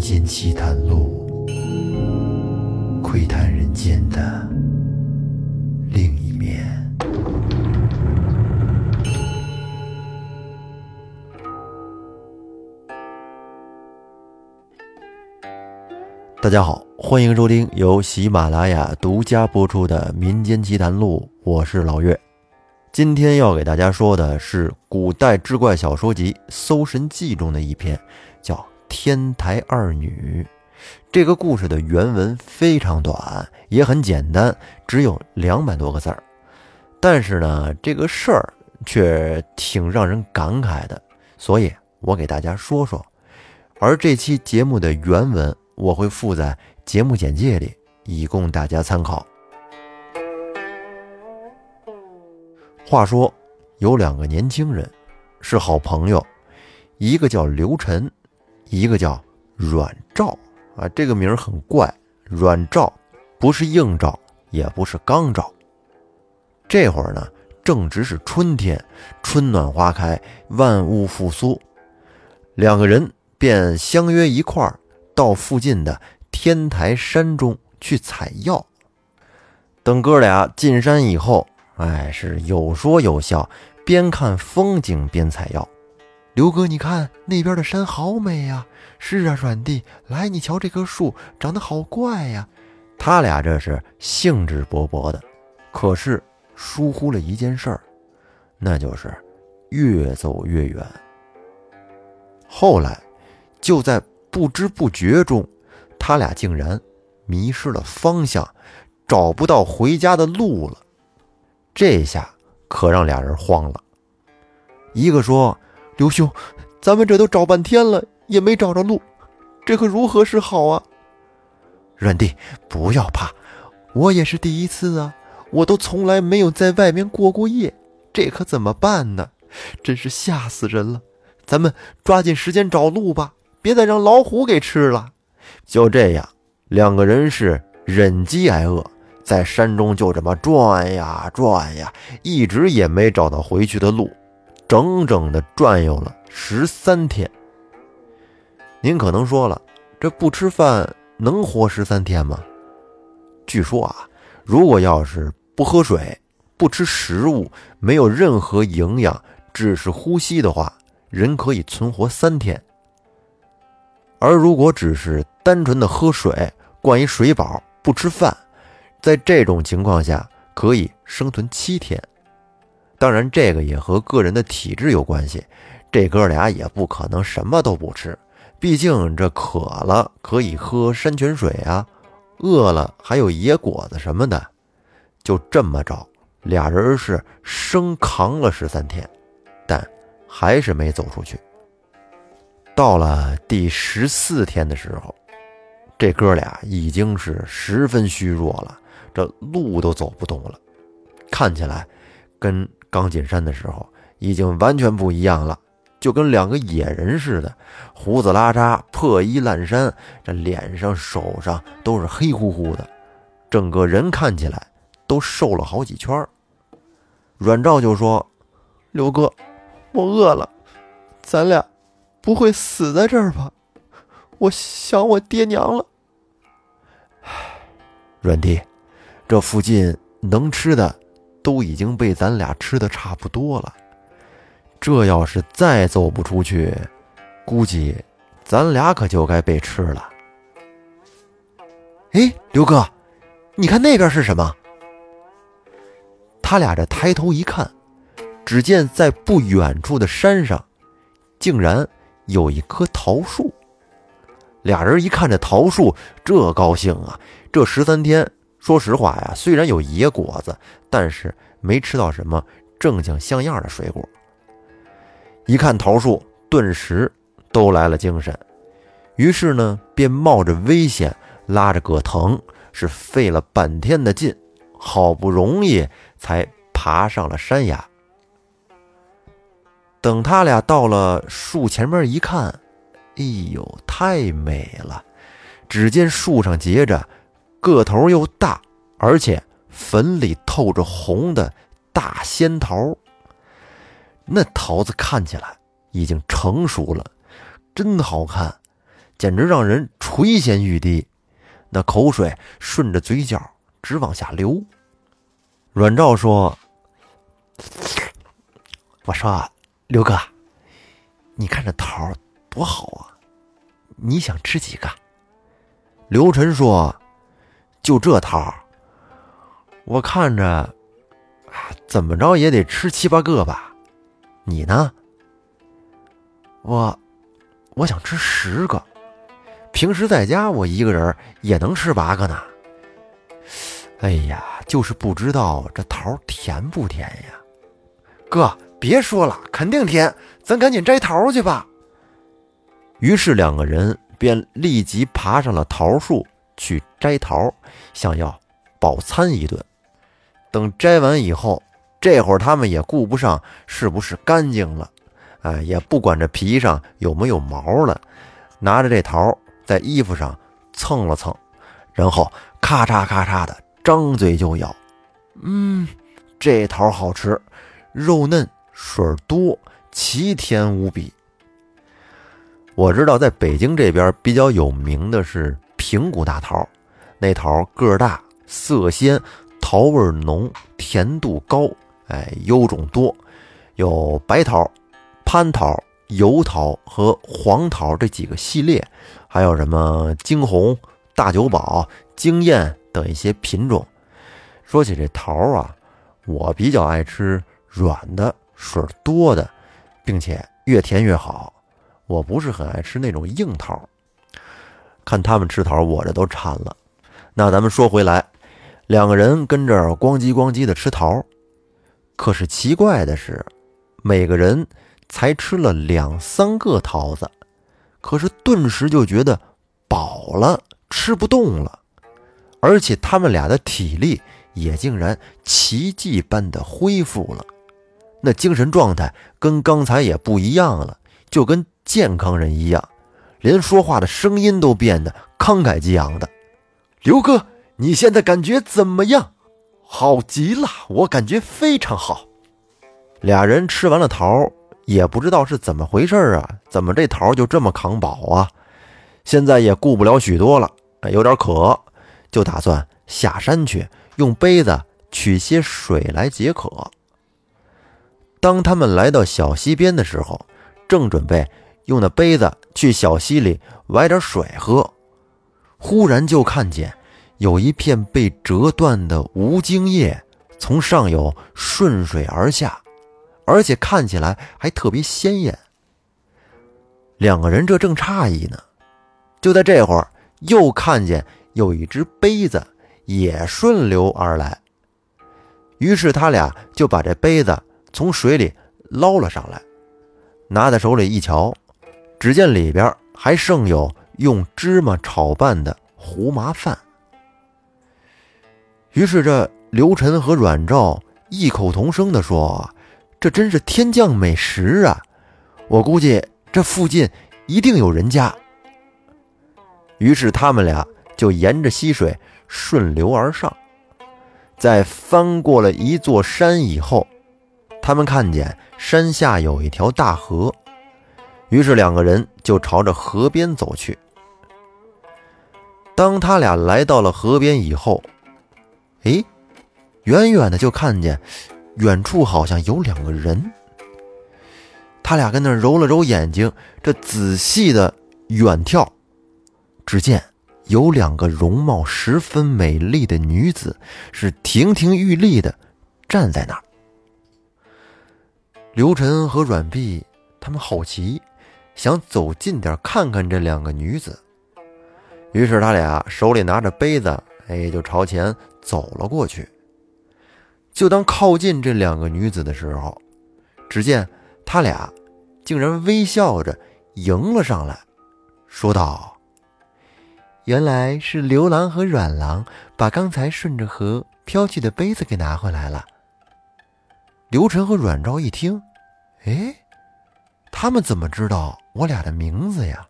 间奇谈录，窥探人间的另一面。大家好，欢迎收听由喜马拉雅独家播出的《民间奇谈录》，我是老岳。今天要给大家说的是古代志怪小说集《搜神记》中的一篇，叫《天台二女》。这个故事的原文非常短，也很简单，只有两百多个字儿。但是呢，这个事儿却挺让人感慨的，所以我给大家说说。而这期节目的原文。我会附在节目简介里，以供大家参考。话说，有两个年轻人是好朋友，一个叫刘晨，一个叫阮兆啊。这个名儿很怪，阮兆不是硬兆，也不是刚兆。这会儿呢，正值是春天，春暖花开，万物复苏，两个人便相约一块儿。到附近的天台山中去采药。等哥俩进山以后，哎，是有说有笑，边看风景边采药。刘哥，你看那边的山好美呀！是啊，阮弟，来，你瞧这棵树长得好怪呀。他俩这是兴致勃勃的，可是疏忽了一件事儿，那就是越走越远。后来就在。不知不觉中，他俩竟然迷失了方向，找不到回家的路了。这下可让俩人慌了。一个说：“刘兄，咱们这都找半天了，也没找着路，这可如何是好啊？”阮弟，不要怕，我也是第一次啊，我都从来没有在外面过过夜，这可怎么办呢？真是吓死人了！咱们抓紧时间找路吧。别再让老虎给吃了。就这样，两个人是忍饥挨饿，在山中就这么转呀转呀，一直也没找到回去的路，整整的转悠了十三天。您可能说了，这不吃饭能活十三天吗？据说啊，如果要是不喝水、不吃食物，没有任何营养，只是呼吸的话，人可以存活三天。而如果只是单纯的喝水，灌一水饱，不吃饭，在这种情况下可以生存七天。当然，这个也和个人的体质有关系。这哥俩也不可能什么都不吃，毕竟这渴了可以喝山泉水啊，饿了还有野果子什么的。就这么着，俩人是生扛了十三天，但还是没走出去。到了第十四天的时候，这哥俩已经是十分虚弱了，这路都走不动了，看起来跟刚进山的时候已经完全不一样了，就跟两个野人似的，胡子拉碴，破衣烂衫，这脸上、手上都是黑乎乎的，整个人看起来都瘦了好几圈。阮兆就说：“刘哥，我饿了，咱俩。”不会死在这儿吧？我想我爹娘了。阮弟，这附近能吃的都已经被咱俩吃的差不多了。这要是再走不出去，估计咱俩可就该被吃了。哎，刘哥，你看那边是什么？他俩这抬头一看，只见在不远处的山上，竟然。有一棵桃树，俩人一看这桃树，这高兴啊！这十三天，说实话呀，虽然有野果子，但是没吃到什么正经像样的水果。一看桃树，顿时都来了精神，于是呢，便冒着危险，拉着葛藤，是费了半天的劲，好不容易才爬上了山崖。等他俩到了树前面一看，哎呦，太美了！只见树上结着个头又大，而且粉里透着红的大仙桃。那桃子看起来已经成熟了，真好看。简直让人垂涎欲滴，那口水顺着嘴角直往下流。阮照说：“我说刘哥，你看这桃多好啊，你想吃几个？”刘晨说：“就这桃，我看着怎么着也得吃七八个吧。你呢？我我想吃十个。”平时在家，我一个人也能吃八个呢。哎呀，就是不知道这桃甜不甜呀？哥，别说了，肯定甜，咱赶紧摘桃去吧。于是两个人便立即爬上了桃树去摘桃，想要饱餐一顿。等摘完以后，这会儿他们也顾不上是不是干净了，哎，也不管这皮上有没有毛了，拿着这桃。在衣服上蹭了蹭，然后咔嚓咔嚓的张嘴就咬。嗯，这桃好吃，肉嫩水多，奇甜无比。我知道在北京这边比较有名的是平谷大桃，那桃个大，色鲜，桃味浓，甜度高，哎，优种多，有白桃、蟠桃。油桃和黄桃这几个系列，还有什么惊鸿、大酒保、惊艳等一些品种。说起这桃啊，我比较爱吃软的、水多的，并且越甜越好。我不是很爱吃那种硬桃。看他们吃桃，我这都馋了。那咱们说回来，两个人跟这咣叽咣叽的吃桃，可是奇怪的是，每个人。才吃了两三个桃子，可是顿时就觉得饱了，吃不动了，而且他们俩的体力也竟然奇迹般的恢复了，那精神状态跟刚才也不一样了，就跟健康人一样，连说话的声音都变得慷慨激昂的。刘哥，你现在感觉怎么样？好极了，我感觉非常好。俩人吃完了桃。也不知道是怎么回事啊？怎么这桃就这么扛饱啊？现在也顾不了许多了，有点渴，就打算下山去用杯子取些水来解渴。当他们来到小溪边的时候，正准备用那杯子去小溪里崴点水喝，忽然就看见有一片被折断的无茎叶从上游顺水而下。而且看起来还特别鲜艳。两个人这正诧异呢，就在这会儿，又看见有一只杯子也顺流而来。于是他俩就把这杯子从水里捞了上来，拿在手里一瞧，只见里边还剩有用芝麻炒拌的胡麻饭。于是这刘晨和阮照异口同声地说。这真是天降美食啊！我估计这附近一定有人家。于是他们俩就沿着溪水顺流而上，在翻过了一座山以后，他们看见山下有一条大河，于是两个人就朝着河边走去。当他俩来到了河边以后，哎，远远的就看见。远处好像有两个人，他俩跟那揉了揉眼睛，这仔细的远眺，只见有两个容貌十分美丽的女子，是亭亭玉立的站在那儿。刘晨和阮碧他们好奇，想走近点看看这两个女子，于是他俩手里拿着杯子，哎，就朝前走了过去。就当靠近这两个女子的时候，只见他俩竟然微笑着迎了上来，说道：“原来是刘郎和阮郎把刚才顺着河飘去的杯子给拿回来了。”刘晨和阮昭一听，哎，他们怎么知道我俩的名字呀？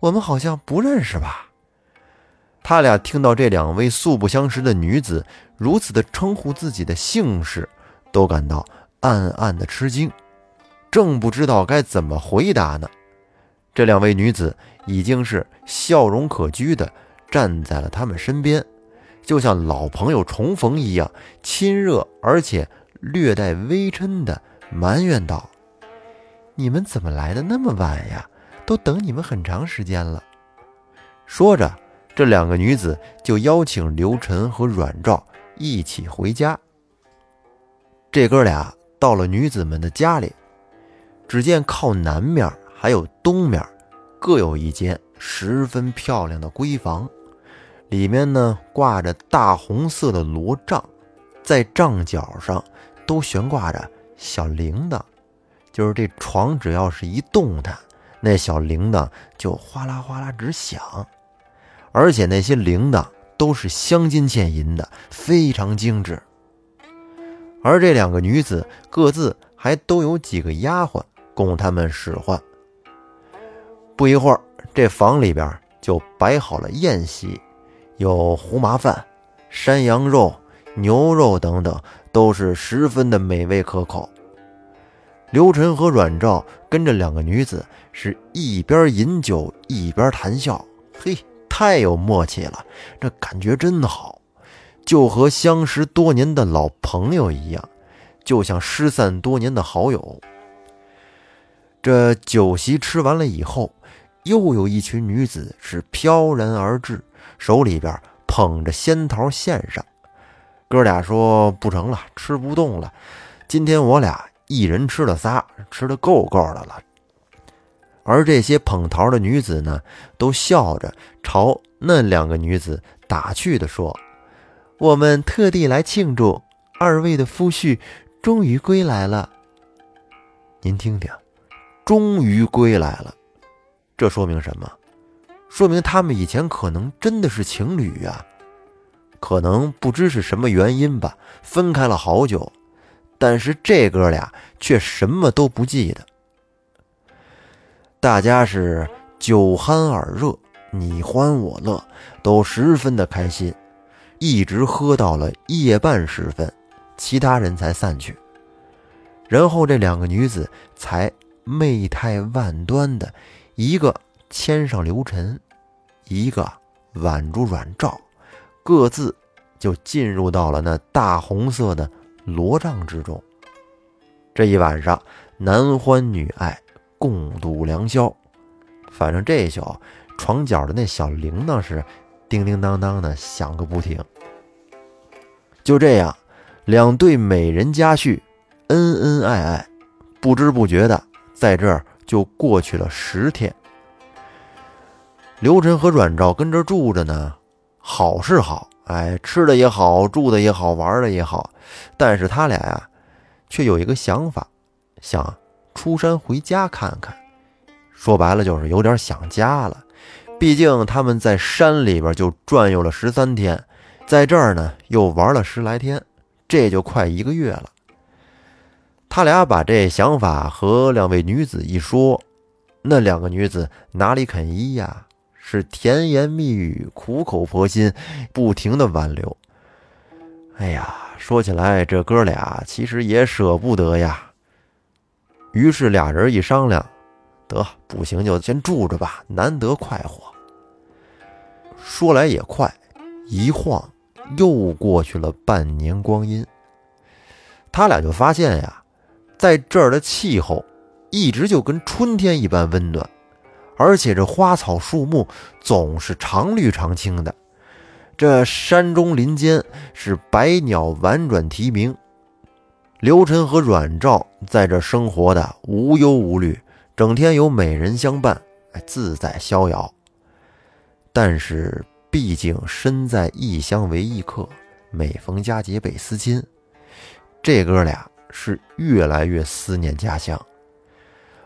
我们好像不认识吧？他俩听到这两位素不相识的女子如此的称呼自己的姓氏，都感到暗暗的吃惊，正不知道该怎么回答呢。这两位女子已经是笑容可掬的站在了他们身边，就像老朋友重逢一样，亲热而且略带微嗔的埋怨道：“你们怎么来的那么晚呀？都等你们很长时间了。”说着，这两个女子就邀请刘晨和阮照一起回家。这哥俩到了女子们的家里，只见靠南面。还有东面，各有一间十分漂亮的闺房，里面呢挂着大红色的罗帐，在帐角上都悬挂着小铃铛，就是这床只要是一动弹，那小铃铛就哗啦哗啦直响，而且那些铃铛都是镶金嵌银的，非常精致。而这两个女子各自还都有几个丫鬟供他们使唤。不一会儿，这房里边就摆好了宴席，有胡麻饭、山羊肉、牛肉等等，都是十分的美味可口。刘晨和阮照跟着两个女子是一边饮酒一边谈笑，嘿，太有默契了，这感觉真好，就和相识多年的老朋友一样，就像失散多年的好友。这酒席吃完了以后。又有一群女子是飘然而至，手里边捧着仙桃献上。哥俩说：“不成了，吃不动了。今天我俩一人吃了仨，吃的够够的了。”而这些捧桃的女子呢，都笑着朝那两个女子打趣的说：“我们特地来庆祝二位的夫婿终于归来了。您听听，终于归来了。”这说明什么？说明他们以前可能真的是情侣呀，可能不知是什么原因吧，分开了好久，但是这哥俩却什么都不记得。大家是酒酣耳热，你欢我乐，都十分的开心，一直喝到了夜半时分，其他人才散去，然后这两个女子才媚态万端的。一个牵上刘晨，一个挽住阮照，各自就进入到了那大红色的罗帐之中。这一晚上，男欢女爱，共度良宵。反正这一宿，床角的那小铃铛是叮叮当当的响个不停。就这样，两对美人佳婿，恩恩爱爱，不知不觉的在这儿。就过去了十天，刘晨和阮照跟这住着呢，好是好，哎，吃的也好，住的也好，玩的也好，但是他俩呀，却有一个想法，想出山回家看看。说白了就是有点想家了，毕竟他们在山里边就转悠了十三天，在这儿呢又玩了十来天，这就快一个月了。他俩把这想法和两位女子一说，那两个女子哪里肯依呀？是甜言蜜语、苦口婆心，不停的挽留。哎呀，说起来这哥俩其实也舍不得呀。于是俩人一商量，得不行就先住着吧，难得快活。说来也快，一晃又过去了半年光阴。他俩就发现呀。在这儿的气候一直就跟春天一般温暖，而且这花草树木总是常绿常青的。这山中林间是百鸟婉转啼鸣，刘晨和阮照在这生活的无忧无虑，整天有美人相伴，自在逍遥。但是毕竟身在异乡为异客，每逢佳节倍思亲，这哥俩。是越来越思念家乡，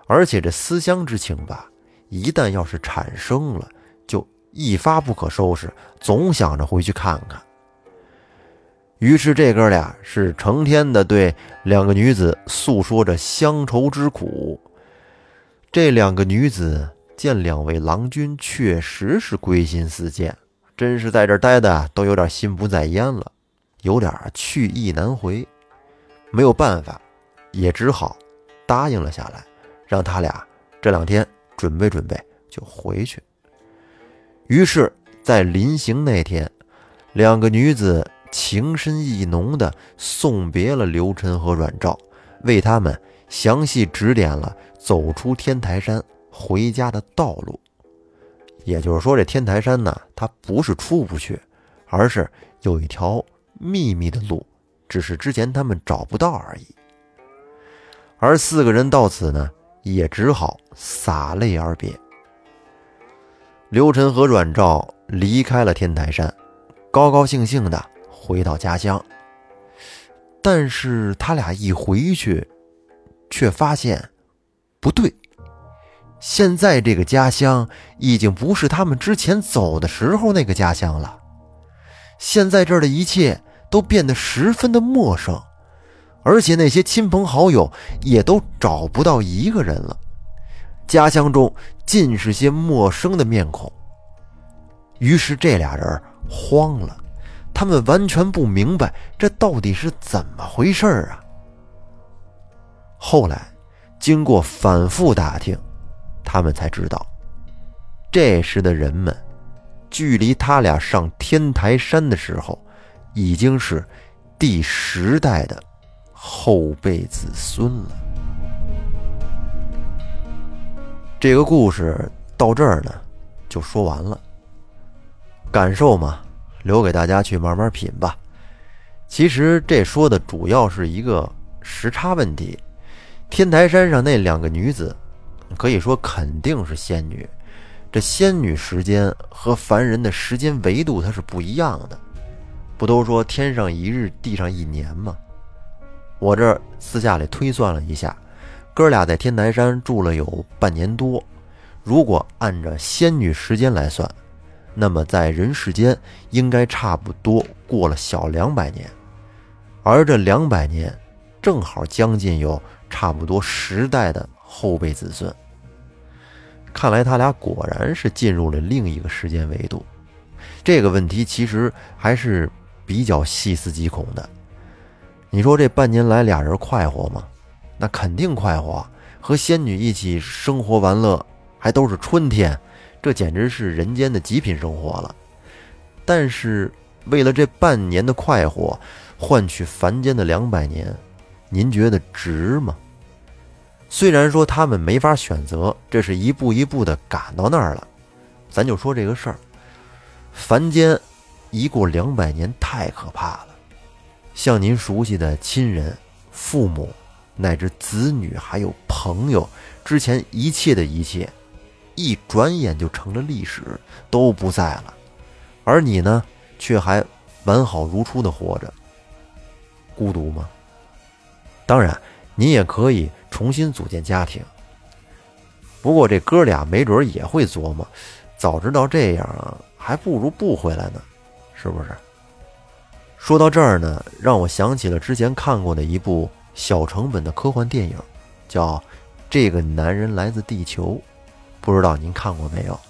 而且这思乡之情吧，一旦要是产生了，就一发不可收拾，总想着回去看看。于是这哥俩是成天的对两个女子诉说着乡愁之苦。这两个女子见两位郎君确实是归心似箭，真是在这待的都有点心不在焉了，有点去意难回。没有办法，也只好答应了下来，让他俩这两天准备准备就回去。于是，在临行那天，两个女子情深意浓地送别了刘晨和阮照，为他们详细指点了走出天台山回家的道路。也就是说，这天台山呢，它不是出不去，而是有一条秘密的路，只是之前他们找不到而已。而四个人到此呢，也只好洒泪而别。刘晨和阮照离开了天台山，高高兴兴的回到家乡。但是他俩一回去，却发现不对。现在这个家乡已经不是他们之前走的时候那个家乡了。现在这儿的一切都变得十分的陌生，而且那些亲朋好友也都找不到一个人了。家乡中尽是些陌生的面孔。于是这俩人慌了，他们完全不明白这到底是怎么回事啊。后来经过反复打听。他们才知道，这时的人们，距离他俩上天台山的时候，已经是第十代的后辈子孙了。这个故事到这儿呢，就说完了。感受嘛，留给大家去慢慢品吧。其实这说的主要是一个时差问题，天台山上那两个女子。可以说肯定是仙女，这仙女时间和凡人的时间维度它是不一样的。不都说天上一日，地上一年吗？我这私下里推算了一下，哥俩在天台山住了有半年多。如果按照仙女时间来算，那么在人世间应该差不多过了小两百年，而这两百年正好将近有差不多十代的。后辈子孙，看来他俩果然是进入了另一个时间维度。这个问题其实还是比较细思极恐的。你说这半年来俩人快活吗？那肯定快活，和仙女一起生活玩乐，还都是春天，这简直是人间的极品生活了。但是为了这半年的快活，换取凡间的两百年，您觉得值吗？虽然说他们没法选择，这是一步一步的赶到那儿了。咱就说这个事儿，凡间一过两百年太可怕了。像您熟悉的亲人、父母，乃至子女，还有朋友，之前一切的一切，一转眼就成了历史，都不在了。而你呢，却还完好如初的活着，孤独吗？当然，你也可以。重新组建家庭。不过这哥俩没准也会琢磨，早知道这样，还不如不回来呢，是不是？说到这儿呢，让我想起了之前看过的一部小成本的科幻电影，叫《这个男人来自地球》，不知道您看过没有？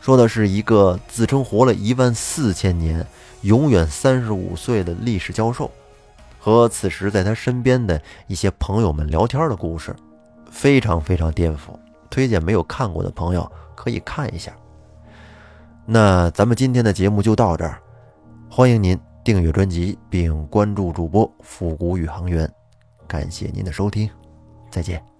说的是一个自称活了一万四千年、永远三十五岁的历史教授。和此时在他身边的一些朋友们聊天的故事，非常非常颠覆，推荐没有看过的朋友可以看一下。那咱们今天的节目就到这儿，欢迎您订阅专辑并关注主播复古宇航员，感谢您的收听，再见。